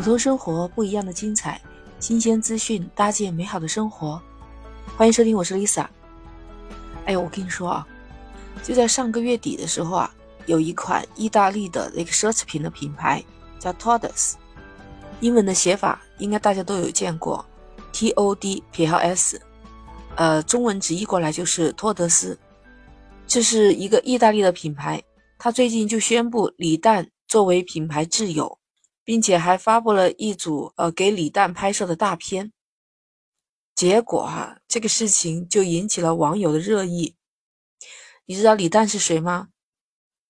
普通生活不一样的精彩，新鲜资讯搭建美好的生活。欢迎收听，我是 Lisa。哎呦，我跟你说啊，就在上个月底的时候啊，有一款意大利的那个奢侈品的品牌叫 Todes，英文的写法应该大家都有见过，T O D 撇号 S，呃，中文直译过来就是托德斯。这是一个意大利的品牌，它最近就宣布李诞作为品牌挚友。并且还发布了一组呃给李诞拍摄的大片，结果哈这个事情就引起了网友的热议。你知道李诞是谁吗？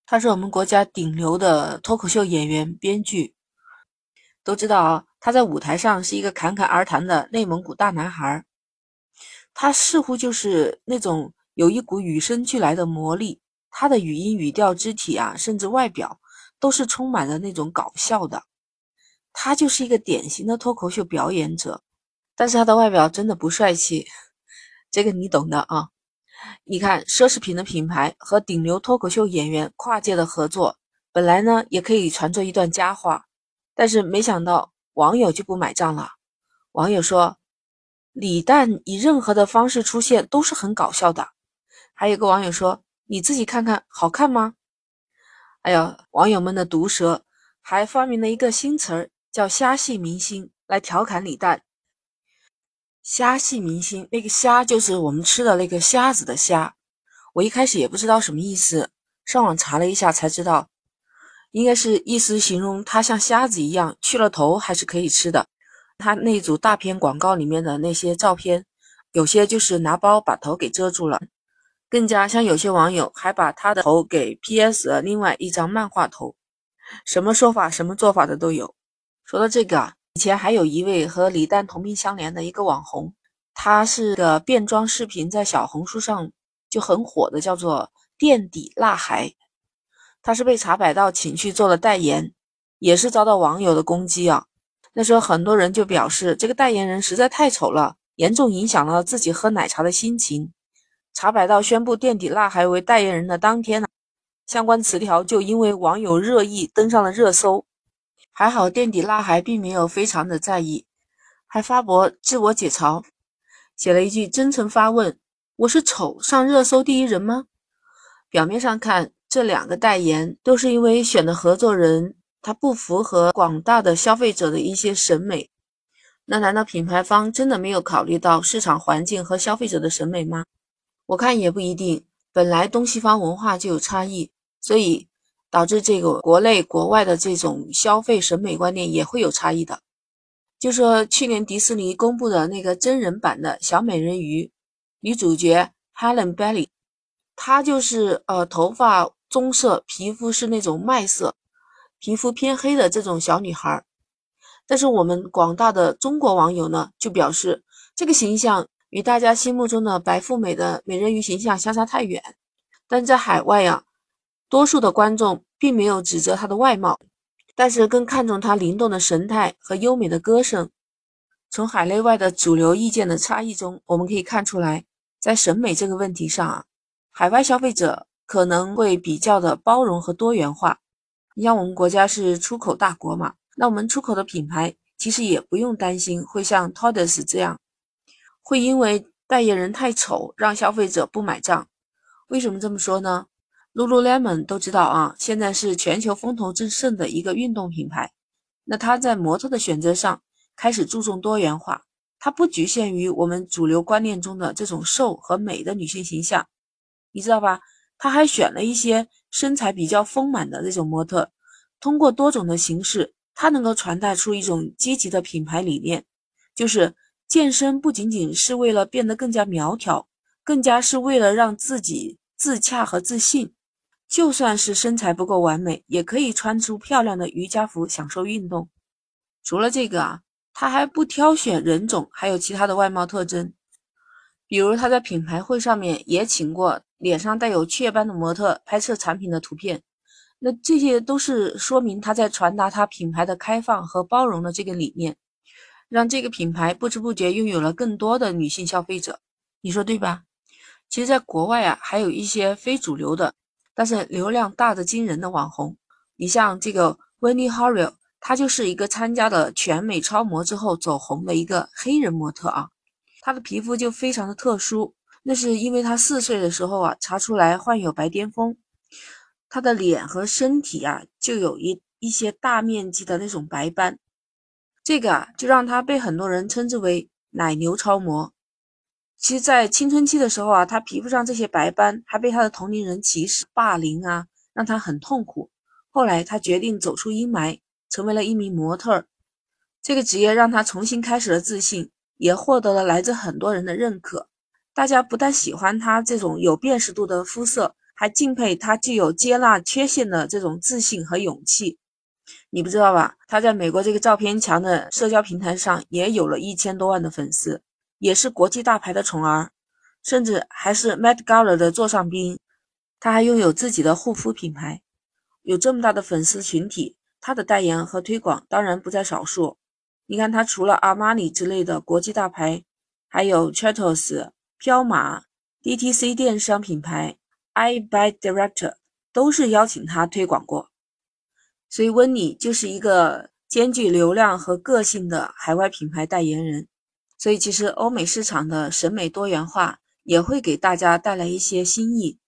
他是我们国家顶流的脱口秀演员、编剧。都知道啊，他在舞台上是一个侃侃而谈的内蒙古大男孩，他似乎就是那种有一股与生俱来的魔力。他的语音、语调、肢体啊，甚至外表，都是充满了那种搞笑的。他就是一个典型的脱口秀表演者，但是他的外表真的不帅气，这个你懂的啊。你看，奢侈品的品牌和顶流脱口秀演员跨界的合作，本来呢也可以传作一段佳话，但是没想到网友就不买账了。网友说，李诞以任何的方式出现都是很搞笑的。还有个网友说，你自己看看好看吗？哎呀，网友们的毒舌还发明了一个新词儿。叫虾系明星来调侃李诞。虾系明星，那个虾就是我们吃的那个虾子的虾。我一开始也不知道什么意思，上网查了一下才知道，应该是意思形容它像虾子一样，去了头还是可以吃的。他那组大片广告里面的那些照片，有些就是拿包把头给遮住了，更加像有些网友还把他的头给 PS 了另外一张漫画头。什么说法、什么做法的都有。说到这个啊，以前还有一位和李诞同病相怜的一个网红，他是个变装视频在小红书上就很火的，叫做垫底辣孩。他是被茶百道请去做了代言，也是遭到网友的攻击啊。那时候很多人就表示，这个代言人实在太丑了，严重影响了自己喝奶茶的心情。茶百道宣布垫底辣孩为代言人的当天呢，相关词条就因为网友热议登上了热搜。还好垫底辣孩并没有非常的在意，还发博自我解嘲，写了一句真诚发问：“我是丑上热搜第一人吗？”表面上看，这两个代言都是因为选的合作人他不符合广大的消费者的一些审美，那难道品牌方真的没有考虑到市场环境和消费者的审美吗？我看也不一定，本来东西方文化就有差异，所以。导致这个国内国外的这种消费审美观念也会有差异的。就说去年迪士尼公布的那个真人版的小美人鱼女主角 Helen Bailey，她就是呃头发棕色，皮肤是那种麦色，皮肤偏黑的这种小女孩。但是我们广大的中国网友呢，就表示这个形象与大家心目中的白富美的美人鱼形象相差太远。但在海外呀。多数的观众并没有指责他的外貌，但是更看重他灵动的神态和优美的歌声。从海内外的主流意见的差异中，我们可以看出来，在审美这个问题上啊，海外消费者可能会比较的包容和多元化。你像我们国家是出口大国嘛，那我们出口的品牌其实也不用担心会像 Todes 这样，会因为代言人太丑让消费者不买账。为什么这么说呢？Lululemon 都知道啊，现在是全球风头正盛的一个运动品牌。那它在模特的选择上开始注重多元化，它不局限于我们主流观念中的这种瘦和美的女性形象，你知道吧？它还选了一些身材比较丰满的这种模特，通过多种的形式，它能够传达出一种积极的品牌理念，就是健身不仅仅是为了变得更加苗条，更加是为了让自己自洽和自信。就算是身材不够完美，也可以穿出漂亮的瑜伽服，享受运动。除了这个啊，他还不挑选人种，还有其他的外貌特征。比如他在品牌会上面也请过脸上带有雀斑的模特拍摄产品的图片，那这些都是说明他在传达他品牌的开放和包容的这个理念，让这个品牌不知不觉拥有了更多的女性消费者。你说对吧？其实，在国外啊，还有一些非主流的。但是流量大的惊人的网红，你像这个 Wendy Harrell，她就是一个参加了全美超模之后走红的一个黑人模特啊。她的皮肤就非常的特殊，那是因为她四岁的时候啊查出来患有白癜风，她的脸和身体啊就有一一些大面积的那种白斑，这个啊就让她被很多人称之为奶牛超模。其实，在青春期的时候啊，她皮肤上这些白斑还被她的同龄人歧视、霸凌啊，让她很痛苦。后来，她决定走出阴霾，成为了一名模特。这个职业让她重新开始了自信，也获得了来自很多人的认可。大家不但喜欢她这种有辨识度的肤色，还敬佩她具有接纳缺陷的这种自信和勇气。你不知道吧？她在美国这个照片墙的社交平台上也有了一千多万的粉丝。也是国际大牌的宠儿，甚至还是 Met Gala 的座上宾。他还拥有自己的护肤品牌，有这么大的粉丝群体，他的代言和推广当然不在少数。你看，他除了阿玛尼之类的国际大牌，还有 Chatos、彪马、DTC 电商品牌、I Buy Director 都是邀请他推广过。所以，温妮就是一个兼具流量和个性的海外品牌代言人。所以，其实欧美市场的审美多元化也会给大家带来一些新意。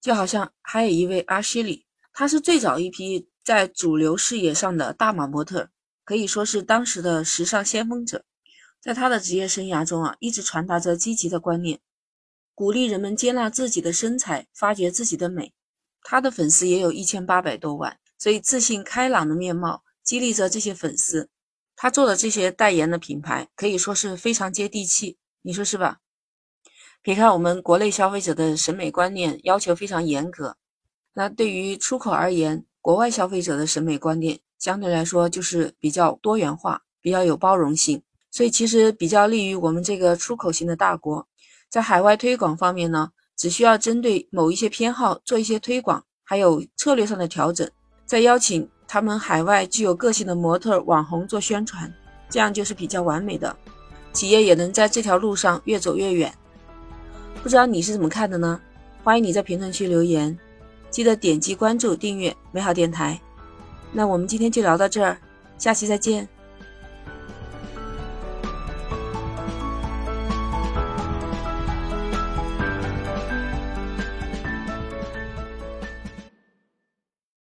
就好像还有一位阿希里，她是最早一批在主流视野上的大码模特，可以说是当时的时尚先锋者。在他的职业生涯中啊，一直传达着积极的观念，鼓励人们接纳自己的身材，发掘自己的美。他的粉丝也有一千八百多万，所以自信开朗的面貌激励着这些粉丝。他做的这些代言的品牌可以说是非常接地气，你说是吧？别看我们国内消费者的审美观念要求非常严格，那对于出口而言，国外消费者的审美观念相对来说就是比较多元化，比较有包容性，所以其实比较利于我们这个出口型的大国。在海外推广方面呢，只需要针对某一些偏好做一些推广，还有策略上的调整，再邀请。他们海外具有个性的模特网红做宣传，这样就是比较完美的，企业也能在这条路上越走越远。不知道你是怎么看的呢？欢迎你在评论区留言，记得点击关注订阅美好电台。那我们今天就聊到这儿，下期再见。